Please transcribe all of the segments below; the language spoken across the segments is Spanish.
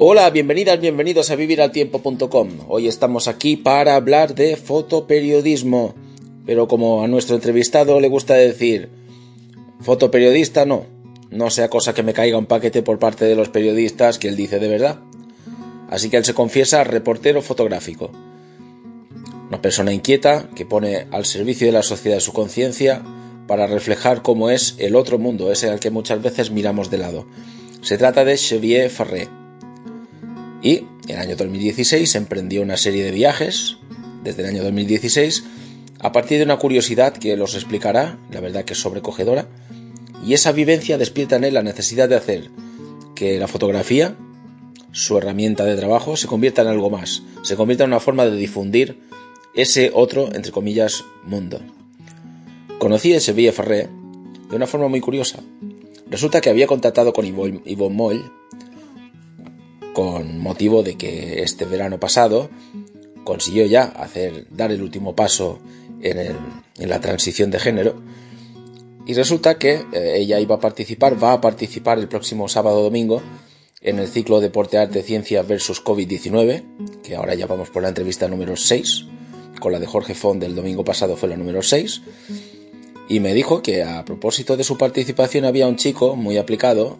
Hola, bienvenidas, bienvenidos a viviraltiempo.com. Hoy estamos aquí para hablar de fotoperiodismo, pero como a nuestro entrevistado le gusta decir, fotoperiodista no, no sea cosa que me caiga un paquete por parte de los periodistas que él dice de verdad. Así que él se confiesa reportero fotográfico. Una persona inquieta que pone al servicio de la sociedad su conciencia para reflejar cómo es el otro mundo, ese al que muchas veces miramos de lado. Se trata de Xavier Ferré y en el año 2016 emprendió una serie de viajes, desde el año 2016, a partir de una curiosidad que los explicará, la verdad que es sobrecogedora, y esa vivencia despierta en él la necesidad de hacer que la fotografía, su herramienta de trabajo, se convierta en algo más, se convierta en una forma de difundir ese otro, entre comillas, mundo. Conocí a Sevilla Ferré de una forma muy curiosa. Resulta que había contactado con Yvonne Moll con motivo de que este verano pasado consiguió ya hacer, dar el último paso en, la transición de género. Y resulta que eh, ella iba a participar, va a participar el próximo sábado domingo en el ciclo Deporte, Arte, Ciencia versus COVID-19, que ahora ya vamos por la entrevista número 6, con la de Jorge Font del domingo pasado fue la número 6, y me dijo que a propósito de su participación había un chico muy aplicado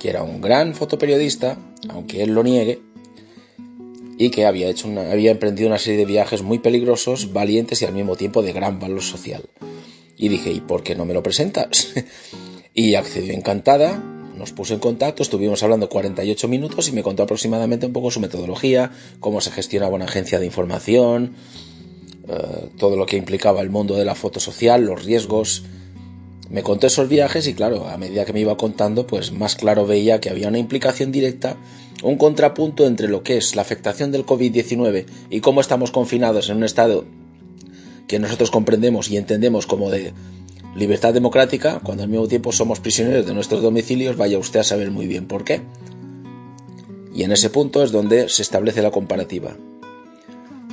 que era un gran fotoperiodista, aunque él lo niegue, y que había, hecho había emprendido una serie de viajes muy peligrosos, valientes y al mismo tiempo de gran valor social. Y dije, ¿y por qué no me lo presentas? y accedió encantada, nos puso en contacto, estuvimos hablando 48 minutos y me contó aproximadamente un poco su metodología, cómo se gestionaba una agencia de información, eh, todo lo que implicaba el mundo de la foto social, los riesgos, me contó esos viajes y claro, a medida que me iba contando, pues más claro veía que había una implicación directa, un contrapunto entre lo que es la afectación del COVID-19 y cómo estamos confinados en un estado que nosotros comprendemos y entendemos como de libertad democrática, cuando al mismo tiempo somos prisioneros de nuestros domicilios, vaya usted a saber muy bien por qué. Y en ese punto es donde se establece la comparativa.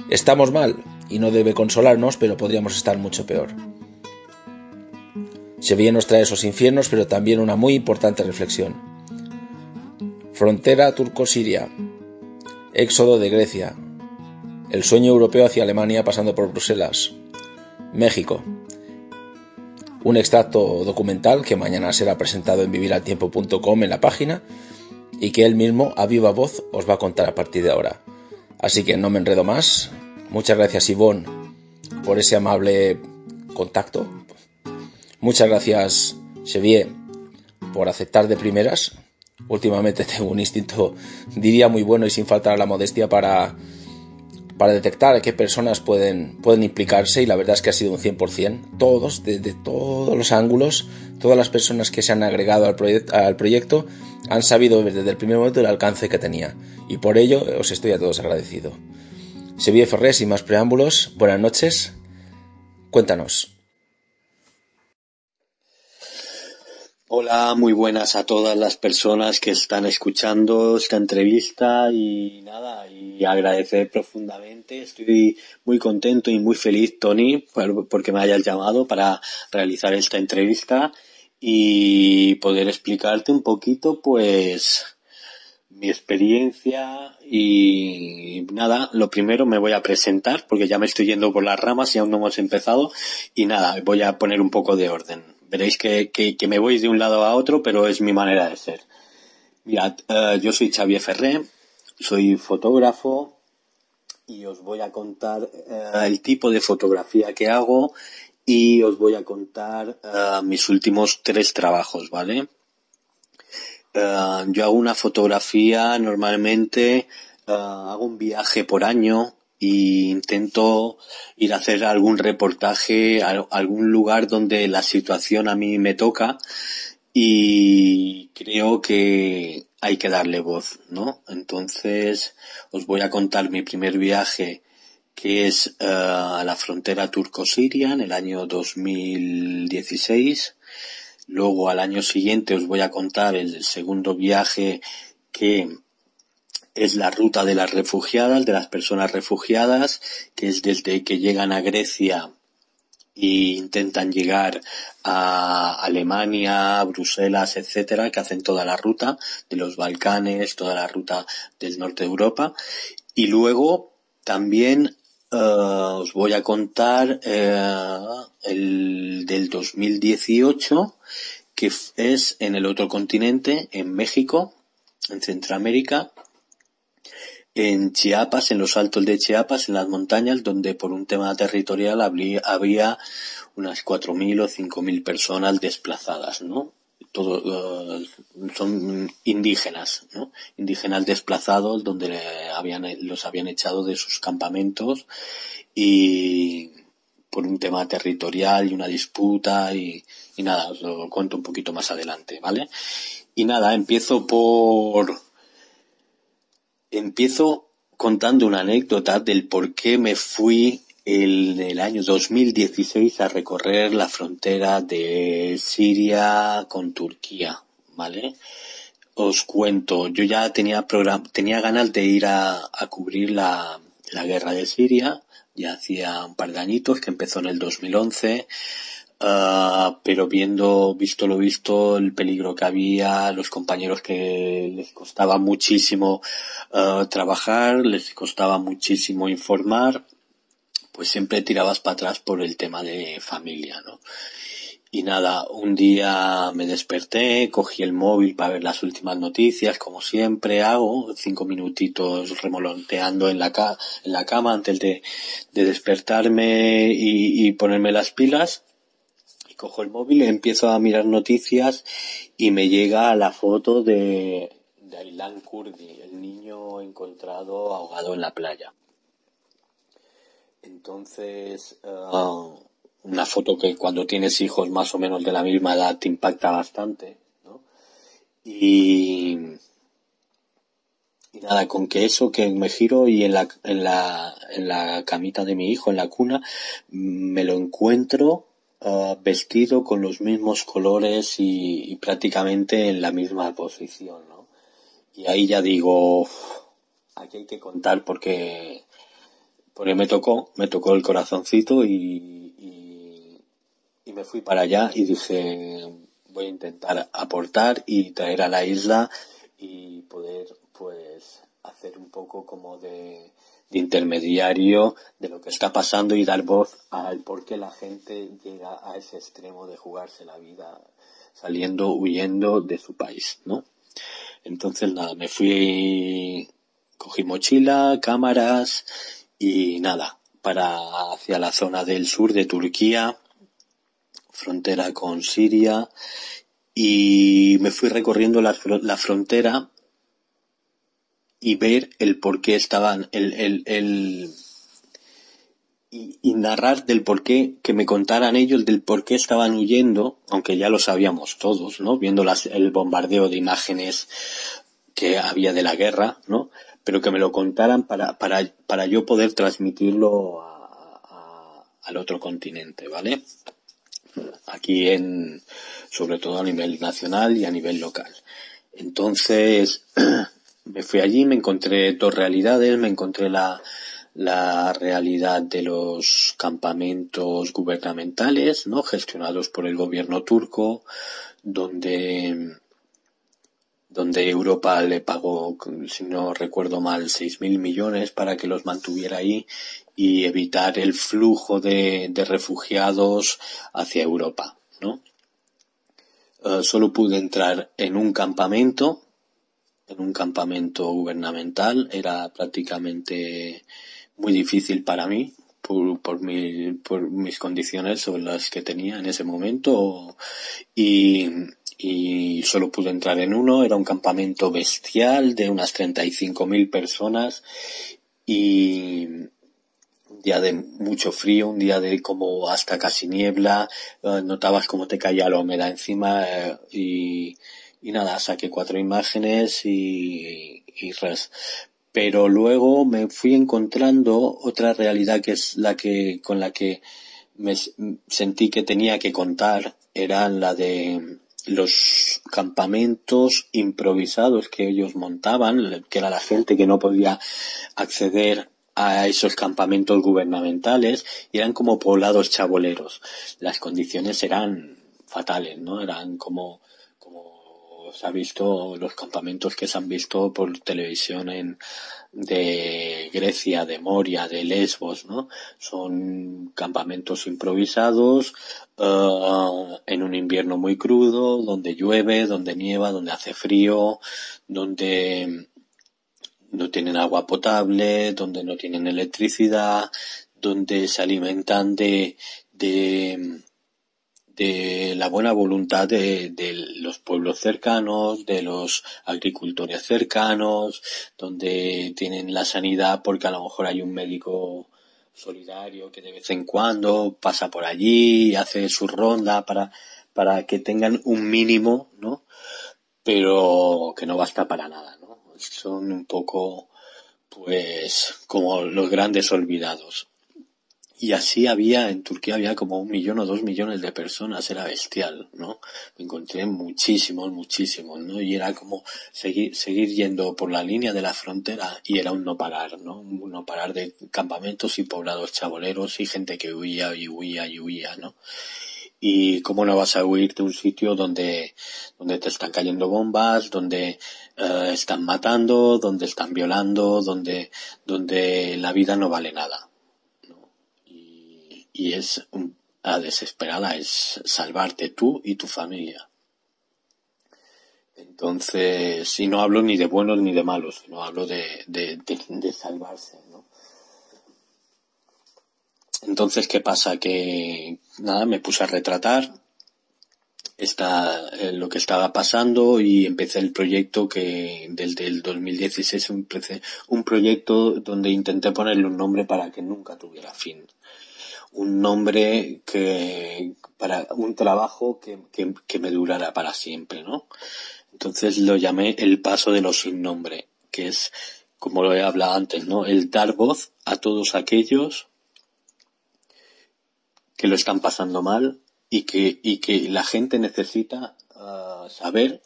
Estamos mal y no debe consolarnos, pero podríamos estar mucho peor. Sevilla nos trae esos infiernos, pero también una muy importante reflexión. Frontera turco-siria, éxodo de Grecia, el sueño europeo hacia Alemania pasando por Bruselas, México. Un extracto documental que mañana será presentado en viviraltiempo.com en la página y que él mismo a viva voz os va a contar a partir de ahora. Así que no me enredo más. Muchas gracias Ivonne por ese amable contacto, Muchas gracias, Xavier, por aceptar de primeras. Últimamente tengo un instinto, diría, muy bueno y sin faltar a la modestia para, para detectar qué personas pueden, pueden implicarse y la verdad es que ha sido un 100%. Todos, desde todos los ángulos, todas las personas que se han agregado al, al proyecto han sabido desde el primer momento el alcance que tenía y por ello os estoy a todos agradecido. Xavier Ferrer, sin más preámbulos, buenas noches. Cuéntanos. Hola, muy buenas a todas las personas que están escuchando esta entrevista y nada, y agradecer profundamente. Estoy muy contento y muy feliz, Tony, porque me hayas llamado para realizar esta entrevista y poder explicarte un poquito, pues, mi experiencia y nada, lo primero me voy a presentar porque ya me estoy yendo por las ramas y aún no hemos empezado y nada, voy a poner un poco de orden veréis que, que, me voy de un lado a otro, pero es mi manera de ser. Mirad, eh, yo soy Xavier Ferré, soy fotógrafo y os voy a contar eh, el tipo de fotografía que hago y os voy a contar eh, mis últimos tres trabajos, ¿vale? yo hago una fotografía normalmente, hago un viaje por año y intento ir a hacer algún reportaje, a algún lugar donde la situación a mí me toca y creo que hay que darle voz, ¿no? Entonces os voy a contar mi primer viaje que es eh, a la frontera turco-siria en el año 2016. Luego al año siguiente os voy a contar el segundo viaje que es la ruta de las refugiadas, de las personas refugiadas, que es desde que llegan a Grecia e intentan llegar a Alemania, Bruselas, etcétera, que hacen toda la ruta de los Balcanes, toda la ruta del norte de Europa. Y luego también eh, os voy a contar eh, el del 2018, que es en el otro continente, en México, en Centroamérica, en Chiapas, en los altos de Chiapas, en las montañas, donde por un tema territorial había, unas 4.000 o 5.000 personas desplazadas, ¿no? Todo, eh, son indígenas, ¿no? Indígenas desplazados donde habían, los habían echado de sus campamentos y por un tema territorial y una disputa y, y nada, os lo cuento un poquito más adelante, ¿vale? Y nada, empiezo por, empiezo contando una anécdota del por qué me fui en el año 2016 a recorrer la frontera de Siria con Turquía, ¿vale? Os cuento, yo ya tenía tenía ganas de ir a, cubrir la, la guerra de Siria, ya hacía un par de añitos que empezó en el 2011, Uh, pero viendo, visto lo visto, el peligro que había, los compañeros que les costaba muchísimo uh, trabajar, les costaba muchísimo informar, pues siempre tirabas para atrás por el tema de familia, ¿no? Y nada, un día me desperté, cogí el móvil para ver las últimas noticias, como siempre hago, cinco minutitos remolonteando en la, ca en la cama antes de, de despertarme y, y ponerme las pilas cojo el móvil, empiezo a mirar noticias y me llega la foto de, de Aylan Kurdi, el niño encontrado ahogado en la playa. Entonces, uh, una foto que cuando tienes hijos más o menos de la misma edad te impacta bastante, ¿no? Y, y nada, con que eso, que me giro y en la, en la, en la camita de mi hijo, en la cuna, me lo encuentro Ah, vestido con los mismos colores y, prácticamente en la misma posición, ¿no? Y ahí ya digo, aquí hay que contar porque, porque me tocó, me tocó el corazoncito y, y, y me fui para allá y dije, voy a intentar aportar y traer a la isla y poder pues hacer un poco como de, de intermediario de lo que está pasando y dar voz al por qué la gente llega a ese extremo de jugarse la vida saliendo, huyendo de su país, ¿no? Entonces nada, me fui, cogí mochila, cámaras y nada, para hacia la zona del sur de Turquía, frontera con Siria, y me fui recorriendo la, la frontera y ver el por qué estaban, el, el, el y, narrar del por qué, que me contaran ellos del por qué estaban huyendo, aunque ya lo sabíamos todos, ¿no? Viendo las, el bombardeo de imágenes que había de la guerra, ¿no? Pero que me lo contaran para, para, para yo poder transmitirlo a, al otro continente, ¿vale? Aquí en, sobre todo a nivel nacional y a nivel local. Entonces, me fui allí, me encontré dos realidades, me encontré la, la realidad de los campamentos gubernamentales, ¿no? gestionados por el gobierno turco, donde donde Europa le pagó, si no recuerdo mal, seis mil millones para que los mantuviera ahí y evitar el flujo de, de refugiados hacia Europa, ¿no? Uh, solo pude entrar en un campamento en un campamento gubernamental. Era prácticamente muy difícil para mí por, por, mi, por mis condiciones sobre las que tenía en ese momento y, y solo pude entrar en uno. Era un campamento bestial de unas 35.000 personas y, día de mucho frío, un día de como hasta casi niebla, eh, notabas cómo te caía la humedad encima eh, y, y nada, saqué cuatro imágenes y, y res. Pero luego me fui encontrando otra realidad que es la que, con la que me sentí que tenía que contar, era la de los campamentos improvisados que ellos montaban, que era la gente que no podía acceder a esos campamentos gubernamentales y eran como poblados chaboleros. Las condiciones eran fatales, ¿no? Eran como, se ha visto los campamentos que se han visto por televisión en, de Grecia, de Moria, de Lesbos, ¿no? Son campamentos improvisados, uh, en un invierno muy crudo, donde llueve, donde nieva, donde hace frío, donde no tienen agua potable, donde no tienen electricidad, donde se alimentan de, de, de la buena voluntad de, los pueblos cercanos, de los agricultores cercanos, donde tienen la sanidad porque a lo mejor hay un médico solidario que de vez en cuando pasa por allí hace su ronda para, para que tengan un mínimo, ¿no? Pero que no basta para nada son un poco, pues, como los grandes olvidados. Y así había, en Turquía había como un millón o dos millones de personas, era bestial, ¿no? Me encontré muchísimos, muchísimos, ¿no? Y era como seguir, seguir yendo por la línea de la frontera y era un no parar, ¿no? Un no parar de campamentos y poblados chaboleros y gente que huía y huía y huía, ¿no? y cómo no vas a huir de un sitio donde, donde te están cayendo bombas, donde eh, están matando, donde están violando, donde, donde la vida no vale nada. Y, es la desesperada, es salvarte tú y tu familia. Entonces, y no hablo ni de buenos ni de malos, no hablo de, de, de, salvarse, ¿no? Entonces, ¿qué pasa? Que nada, me puse a retratar esta, eh, lo que estaba pasando y empecé el proyecto que desde el 2016 empecé un proyecto donde intenté ponerle un nombre para que nunca tuviera fin. Un nombre que, para un trabajo que, que, que me durara para siempre, ¿no? Entonces lo llamé el paso de los sin nombre, que es, como lo he hablado antes, ¿no? El dar voz a todos aquellos que lo están pasando mal y que, y que la gente necesita uh, saber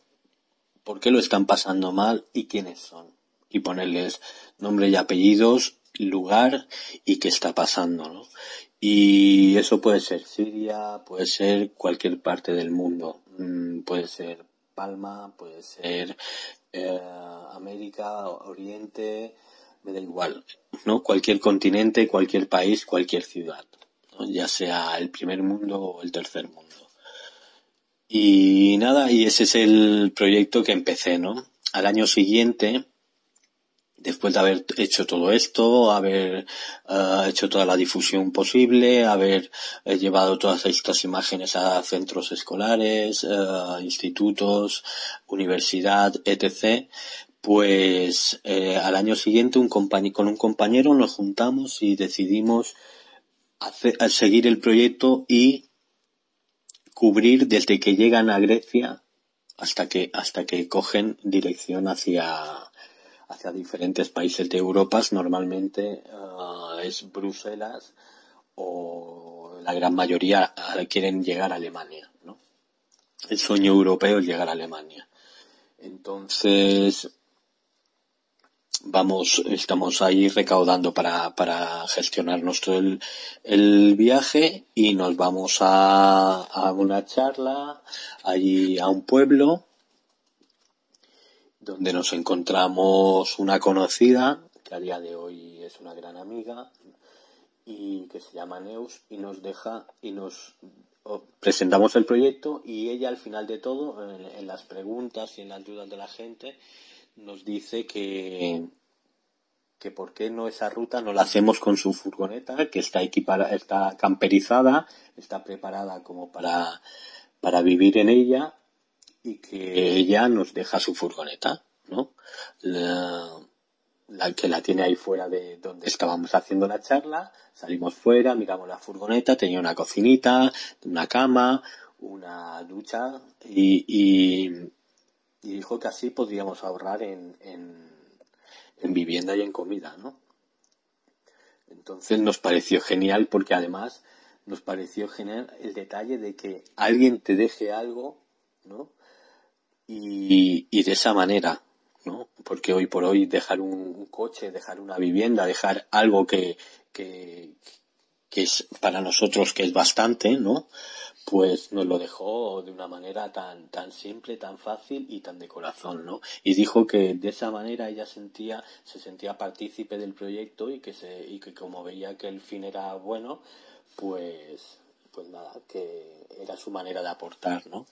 por qué lo están pasando mal y quiénes son. Y ponerles nombre y apellidos, lugar y qué está pasando, ¿no? Y eso puede ser Siria, puede ser cualquier parte del mundo, mm, puede ser Palma, puede ser eh, América, Oriente, me da igual, ¿no? Cualquier continente, cualquier país, cualquier ciudad ya sea el primer mundo o el tercer mundo. Y nada, y ese es el proyecto que empecé, ¿no? Al año siguiente, después de haber hecho todo esto, haber uh, hecho toda la difusión posible, haber uh, llevado todas estas imágenes a centros escolares, uh, institutos, universidad, etc., pues eh, al año siguiente un con un compañero nos juntamos y decidimos hacer, seguir el proyecto y cubrir desde que llegan a Grecia hasta que hasta que cogen dirección hacia hacia diferentes países de Europa normalmente uh, es Bruselas o la gran mayoría quieren llegar a Alemania ¿no? el sueño europeo es llegar a Alemania entonces vamos, estamos ahí recaudando para, para gestionar nuestro el, el viaje y nos vamos a, a una charla allí a un pueblo donde nos encontramos una conocida que a día de hoy es una gran amiga y que se llama Neus y nos deja y nos presentamos el proyecto y ella al final de todo en, en las preguntas y en las dudas de la gente nos dice que, que por qué no esa ruta no la hacemos con su furgoneta, que está equipada, está camperizada, está preparada como para, para vivir en ella y que ella nos deja su furgoneta, ¿no? La, que la tiene ahí fuera de donde estábamos haciendo la charla. Salimos fuera, miramos la furgoneta, tenía una cocinita, una cama, una ducha y, y, dijo que así podríamos ahorrar en, en, en vivienda y en comida, ¿no? Entonces nos pareció genial porque además nos pareció genial el detalle de que alguien te deje algo, ¿no? Y, de esa manera, ¿no? Porque hoy por hoy dejar un, coche, dejar una vivienda, dejar algo que, que, que es para nosotros que es bastante, ¿no? Pues nos lo dejó de una manera tan, tan simple, tan fácil y tan de corazón, ¿no? Y dijo que de esa manera ella sentía, se sentía partícipe del proyecto y que se, y que como veía que el fin era bueno, pues, pues nada, que era su manera de aportar, ¿no?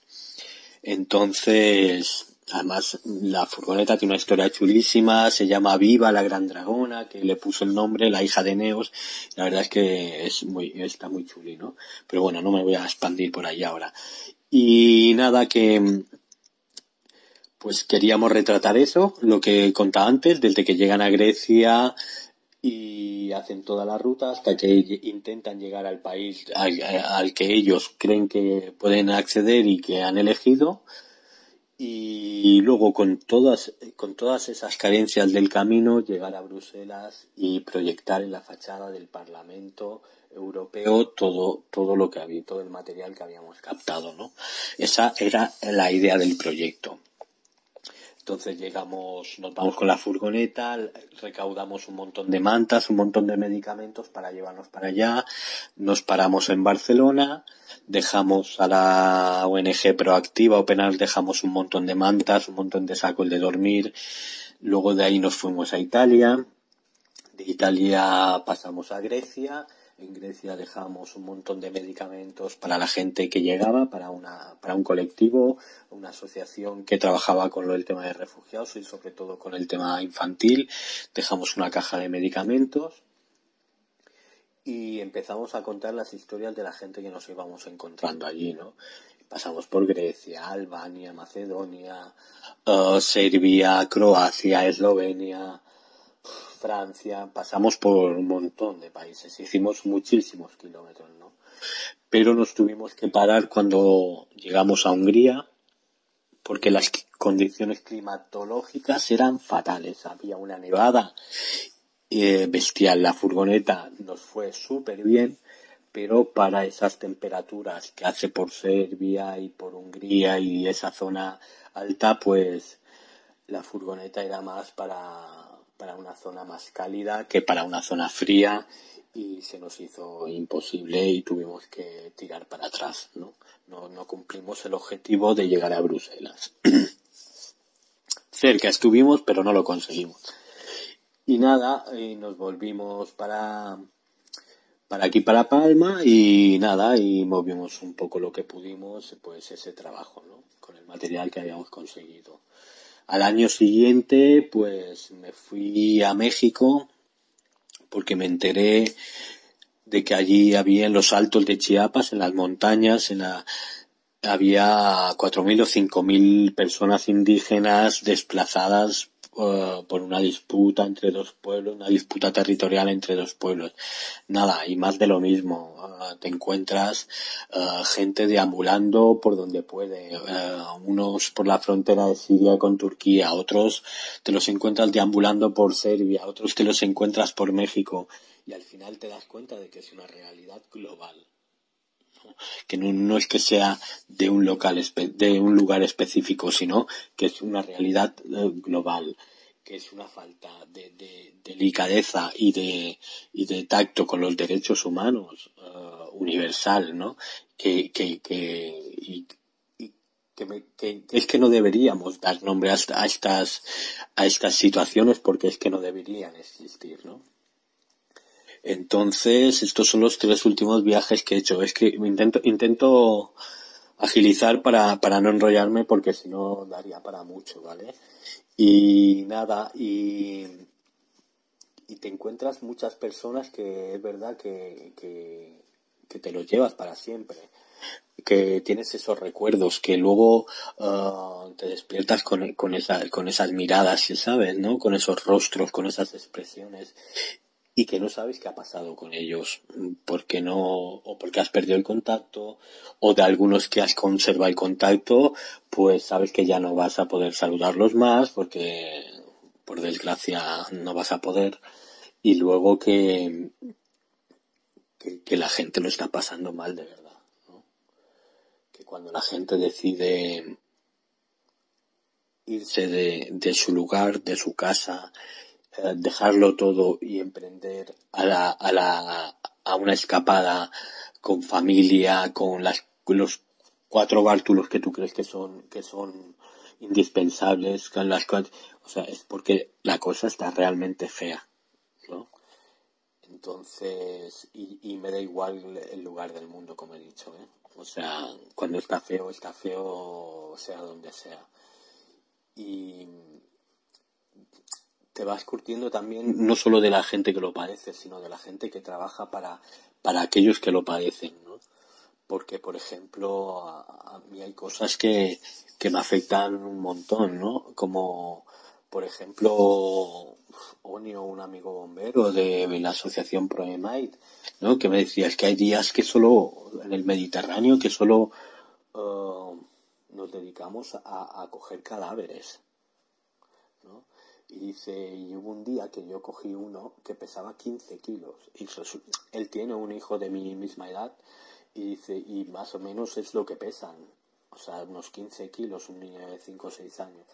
Entonces, además, la furgoneta tiene una historia chulísima, se llama Viva la Gran Dragona, que le puso el nombre, la hija de Neos. La verdad es que es muy, está muy chuli, ¿no? Pero bueno, no me voy a expandir por ahí ahora. Y nada, que, pues queríamos retratar eso, lo que contaba antes, desde que llegan a Grecia, y hacen toda la ruta hasta que intentan llegar al país al, que ellos creen que pueden acceder y que han elegido. Y luego con todas con todas esas carencias del camino llegar a Bruselas y proyectar en la fachada del Parlamento europeo todo todo lo que había todo el material que habíamos captado no esa era la idea del proyecto entonces llegamos, nos vamos con la furgoneta, recaudamos un montón de mantas, un montón de medicamentos para llevarnos para allá, nos paramos en Barcelona, dejamos a la ONG proactiva o penal, dejamos un montón de mantas, un montón de sacos de dormir, luego de ahí nos fuimos a Italia, de Italia pasamos a Grecia, en Grecia dejamos un montón de medicamentos para la gente que llegaba, para, una, para un colectivo, una asociación que trabajaba con del tema de refugiados y sobre todo con el tema infantil. Dejamos una caja de medicamentos y empezamos a contar las historias de la gente que nos íbamos encontrando allí, ¿no? Pasamos por Grecia, Albania, Macedonia, uh, Serbia, Croacia, Eslovenia, Francia, pasamos por un montón de países, hicimos muchísimos kilómetros, ¿no? Pero nos tuvimos que parar cuando llegamos a Hungría, porque las condiciones climatológicas eran fatales. Había una nevada eh, bestial. La furgoneta nos fue súper bien, pero para esas temperaturas que hace por Serbia y por Hungría y esa zona alta, pues la furgoneta era más para para una zona más cálida que para una zona fría y se nos hizo imposible y tuvimos que tirar para atrás, ¿no? No, no cumplimos el objetivo de llegar a Bruselas. Cerca estuvimos, pero no lo conseguimos. Y nada, y nos volvimos para, para aquí, para Palma, y nada, y movimos un poco lo que pudimos, pues ese trabajo, ¿no? Con el material que habíamos conseguido. Al año siguiente, pues me fui a México porque me enteré de que allí había en los altos de Chiapas, en las montañas, en la, había cuatro mil o cinco mil personas indígenas desplazadas uh, por una disputa entre dos pueblos, una disputa territorial entre dos pueblos. Nada, y más de lo mismo. Uh, te encuentras uh, gente deambulando por donde puede, unos por la frontera de Siria con Turquía, otros te los encuentras deambulando por Serbia, otros te los encuentras por México, y al final te das cuenta de que es una realidad global que no, es que sea de un local de un lugar específico sino que es una realidad eh, global que es una falta de, delicadeza y de, y de tacto con los derechos humanos eh, universal, ¿no? Que, que, que, que, es que no deberíamos dar nombre a, estas, a estas situaciones porque es que no deberían existir, ¿no? Entonces, estos son los tres últimos viajes que he hecho. Es que intento, intento agilizar para, para no enrollarme porque si no daría para mucho, ¿vale? Y nada, y, te encuentras muchas personas que es verdad que, que, que te los llevas para siempre. que tienes esos recuerdos, que luego uh, te despiertas con, con, esa, con esas miradas, ¿sabes? ¿no? Con esos rostros, con esas expresiones y que no sabes qué ha pasado con ellos, porque no, o porque has perdido el contacto, o de algunos que has conservado el contacto, pues sabes que ya no vas a poder saludarlos más, porque por desgracia no vas a poder, y luego que, que, la gente lo está pasando mal de verdad, ¿no? que cuando la gente decide irse de, de su lugar, de su casa, dejarlo todo y emprender a, la, a, la, a una escapada con familia, con las, los cuatro bártulos que tú crees que son, que son indispensables, con las o sea, es porque la cosa está realmente fea, ¿no? Entonces, y, y me da igual el lugar del mundo, como he dicho, ¿eh? O sea, cuando está feo, está feo, sea donde sea. Y, te vas curtiendo también no solo de la gente que lo padece, sino de la gente que trabaja para, para aquellos que lo padecen, ¿no? Porque, por ejemplo, a, mí hay cosas que, que me afectan un montón, ¿no? Como, por ejemplo, Onio, un amigo bombero de, la asociación ProEmite, ¿no? Que me decía, es que hay días que solo, en el Mediterráneo, que solo uh, nos dedicamos a, a coger cadáveres. Y dice, y hubo un día que yo cogí uno que pesaba 15 kilos. Y él tiene un hijo de mi misma edad y dice, y más o menos es lo que pesan. O sea, unos 15 kilos, un niño de 5 o 6 años.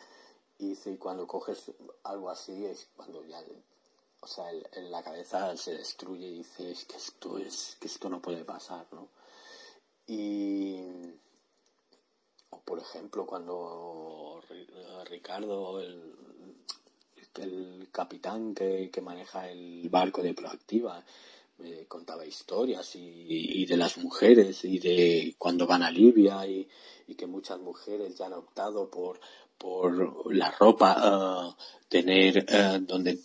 Y dice, y cuando coges algo así es cuando ya, o sea, en la cabeza se destruye y dice, que esto es, que esto no puede pasar, ¿no? Y, o por ejemplo, cuando Ricardo, el, el capitán que, maneja el barco de Proactiva me contaba historias y, de las mujeres y de cuando van a Libia y, que muchas mujeres ya han optado por, por la ropa, uh, tener uh, donde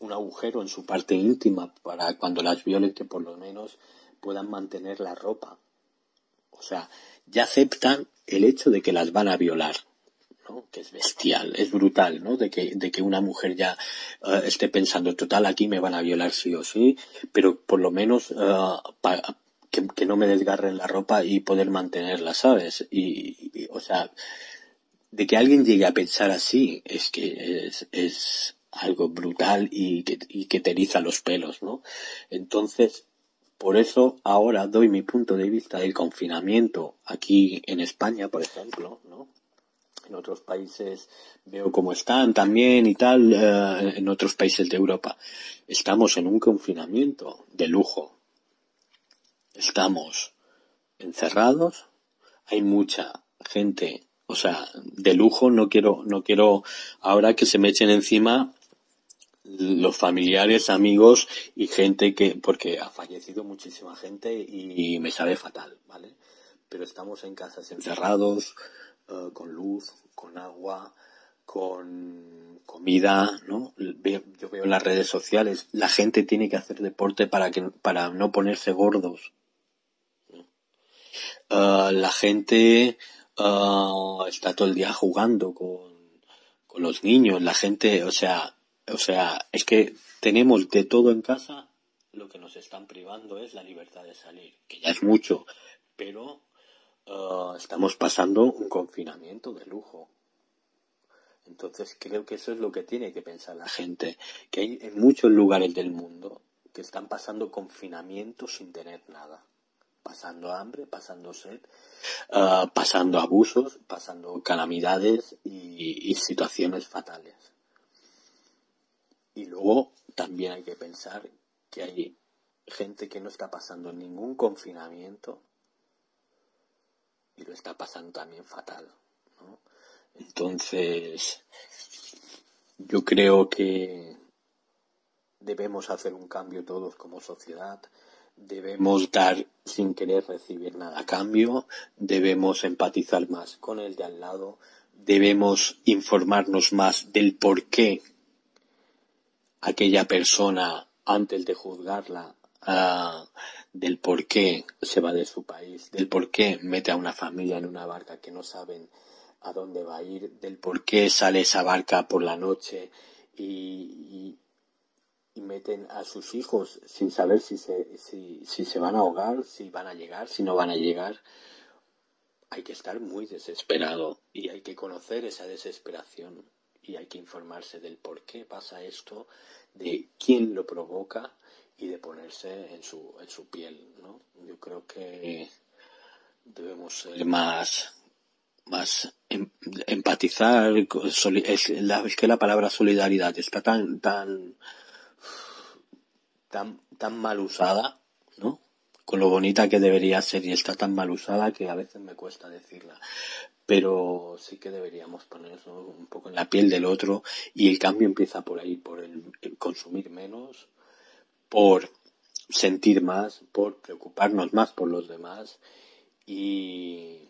un agujero en su parte íntima para cuando las violen que por lo menos puedan mantener la ropa. O sea, ya aceptan el hecho de que las van a violar que es bestial, es brutal, ¿no? De que, de que una mujer ya eh, esté pensando, total, aquí me van a violar sí o sí, pero por lo menos eh, que, no me desgarren la ropa y poder mantenerla, ¿sabes? Y, o sea, de que alguien llegue a pensar así es que es, es algo brutal y que, y que te eriza los pelos, ¿no? Entonces, por eso ahora doy mi punto de vista del confinamiento aquí en España, por ejemplo, ¿no? En otros países veo cómo están también y tal, eh, en otros países de Europa. Estamos en un confinamiento de lujo. Estamos encerrados, hay mucha gente, o sea, de lujo, no quiero, no quiero ahora que se me echen encima los familiares, amigos y gente que, porque ha fallecido muchísima gente y me sabe fatal, ¿vale? Pero estamos en casas encerrados, eh, con luz, con agua, con comida, ¿no? Yo veo en las redes sociales, la gente tiene que hacer deporte para que, para no ponerse gordos. Eh, la gente eh, está todo el día jugando con, con los niños, la gente, o sea, o sea, es que tenemos de todo en casa, lo que nos están privando es la libertad de salir, que ya es mucho, pero Ah, estamos pasando un confinamiento de lujo. Entonces creo que eso es lo que tiene que pensar la gente, que hay en muchos lugares del mundo que están pasando confinamiento sin tener nada, pasando hambre, pasando sed, ah, pasando abusos, pasando calamidades y situaciones fatales. Y luego también hay que pensar que hay gente que no está pasando ningún confinamiento y lo está pasando también fatal. ¿no? Entonces, yo creo que debemos hacer un cambio todos como sociedad, debemos dar sin querer recibir nada a cambio, debemos empatizar más con el de al lado, debemos informarnos más del por qué aquella persona, antes de juzgarla, ah, del por qué se va de su país, del por qué mete a una familia en una barca que no saben a dónde va a ir, del por qué sale esa barca por la noche y, y, meten a sus hijos sin saber si se, si, si se van a ahogar, si van a llegar, si no van a llegar. Hay que estar muy desesperado y hay que conocer esa desesperación y hay que informarse del por qué pasa esto, de quién lo provoca y de ponerse en su, en su piel, ¿no? Yo creo que debemos ser más, más em, empatizar, es, es que la palabra solidaridad está tan, tan, tan, tan mal usada, ¿no? Con lo bonita que debería ser y está tan mal usada que a veces me cuesta decirla. Pero sí que deberíamos ponernos un poco en la piel del otro y el cambio empieza por ahí, por el consumir menos, por sentir más, por preocuparnos más por los demás y,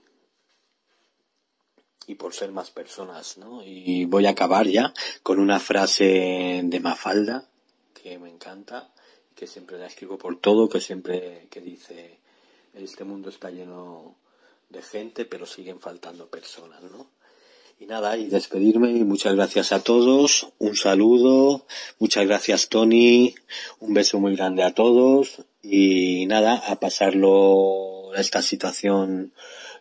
y por ser más personas, ¿no? Y voy a acabar ya con una frase de Mafalda que me encanta, que siempre la escribo por todo, que siempre que dice este mundo está lleno de gente, pero siguen faltando personas, ¿no? Y nada, y despedirme y muchas gracias a todos, un saludo, muchas gracias Tony, un beso muy grande a todos y nada, a pasarlo esta situación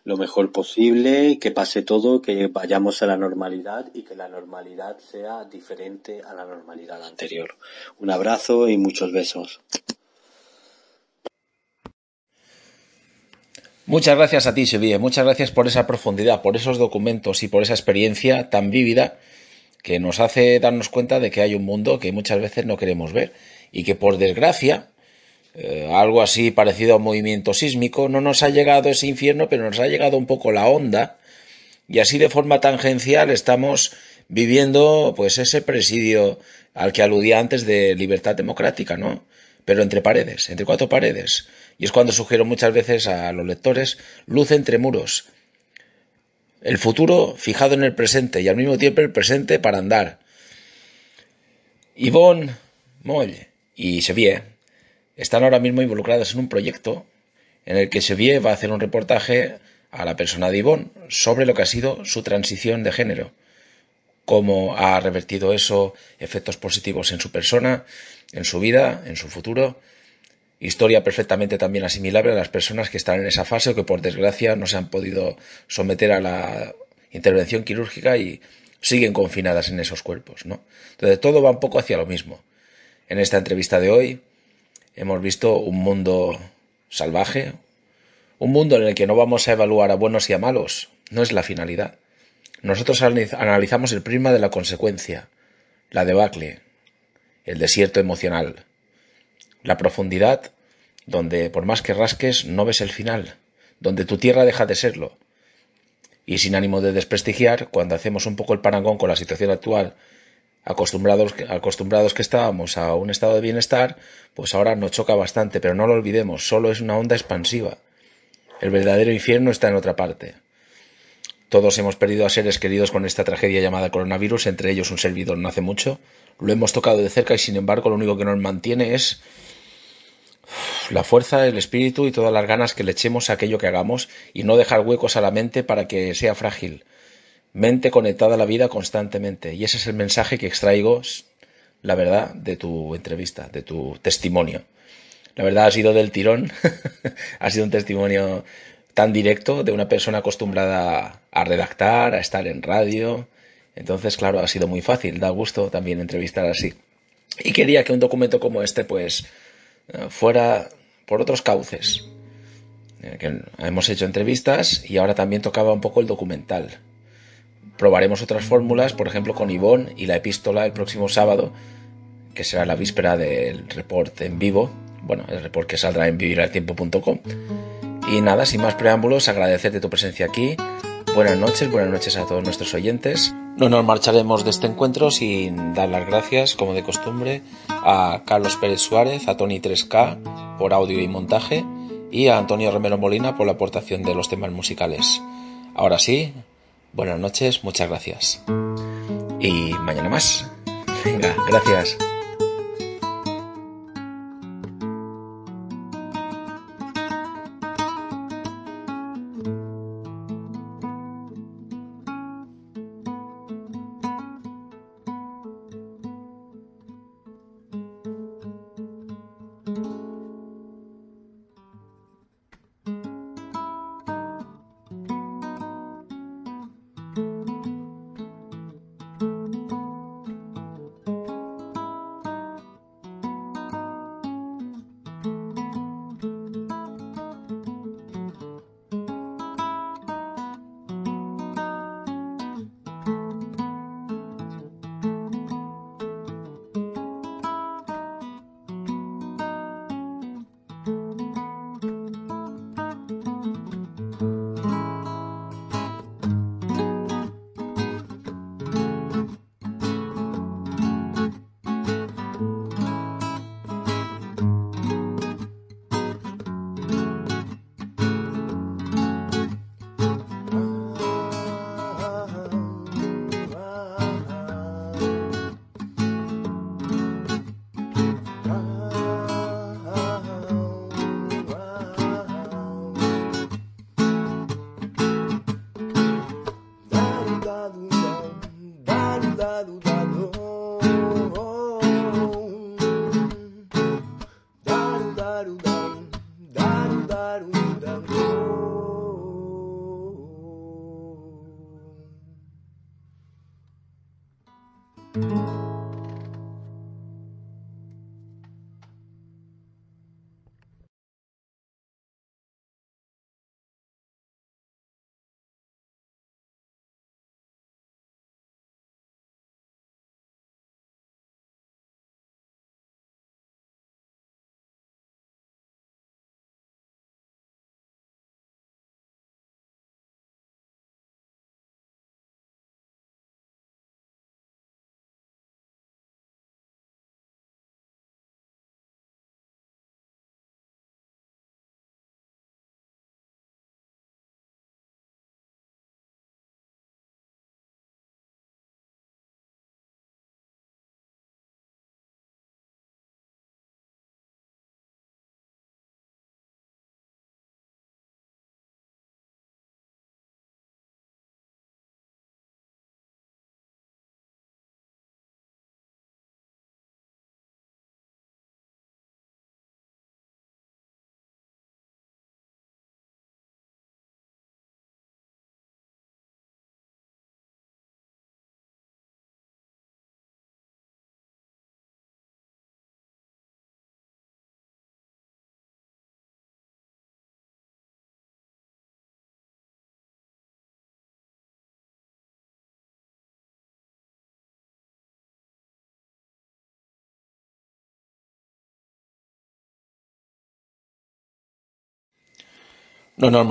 lo mejor posible, que pase todo, que vayamos a la normalidad y que la normalidad sea diferente a la normalidad anterior. Un abrazo y muchos besos. Muchas gracias a ti, Sevilla. Muchas gracias por esa profundidad, por esos documentos y por esa experiencia tan vívida que nos hace darnos cuenta de que hay un mundo que muchas veces no queremos ver y que por desgracia eh, algo así parecido a un movimiento sísmico no nos ha llegado ese infierno, pero nos ha llegado un poco la onda y así de forma tangencial estamos viviendo pues ese presidio al que aludía antes de libertad democrática, ¿no? Pero entre paredes, entre cuatro paredes y es cuando sugiero muchas veces a los lectores luz entre muros. El futuro fijado en el presente y al mismo tiempo el presente para andar. Yvonne Moll y Sevier están ahora mismo involucrados en un proyecto en el que Sevier va a hacer un reportaje a la persona de Yvonne sobre lo que ha sido su transición de género, cómo ha revertido eso efectos positivos en su persona, en su vida, en su futuro, Historia perfectamente también asimilable a las personas que están en esa fase o que por desgracia no se han podido someter a la intervención quirúrgica y siguen confinadas en esos cuerpos, ¿no? Entonces todo va un poco hacia lo mismo. En esta entrevista de hoy hemos visto un mundo salvaje, un mundo en el que no vamos a evaluar a buenos y a malos, no es la finalidad. Nosotros analizamos el prisma de la consecuencia, la debacle, el desierto emocional, la profundidad donde por más que rasques no ves el final, donde tu tierra deja de serlo. Y sin ánimo de desprestigiar, cuando hacemos un poco el parangón con la situación actual, acostumbrados, acostumbrados que estábamos a un estado de bienestar, pues ahora nos choca bastante, pero no lo olvidemos, solo es una onda expansiva. El verdadero infierno está en otra parte. Todos hemos perdido a seres queridos con esta tragedia llamada coronavirus, entre ellos un servidor no hace mucho. Lo hemos tocado de cerca y sin embargo lo único que nos mantiene es la fuerza, el espíritu y todas las ganas que le echemos a aquello que hagamos y no dejar huecos a la mente para que sea frágil. Mente conectada a la vida constantemente. Y ese es el mensaje que extraigo, la verdad, de tu entrevista, de tu testimonio. La verdad ha sido del tirón, ha sido un testimonio tan directo de una persona acostumbrada a redactar, a estar en radio. Entonces, claro, ha sido muy fácil, da gusto también entrevistar así. Y quería que un documento como este, pues, fuera por otros cauces. Eh, que hemos hecho entrevistas y ahora también tocaba un poco el documental. Probaremos otras fórmulas, por ejemplo con Ivonne y la epístola el próximo sábado, que será la víspera del report en vivo. Bueno, el report que saldrá en viviraltiempo.com. Y nada, sin más preámbulos, agradecerte tu presencia aquí. Buenas noches, buenas noches a todos nuestros oyentes. No nos marcharemos de este encuentro sin dar las gracias, como de costumbre, a Carlos Pérez Suárez, a Tony 3K por audio y montaje y a Antonio Romero Molina por la aportación de los temas musicales. Ahora sí, buenas noches, muchas gracias. Y mañana más. Venga, gracias. No nos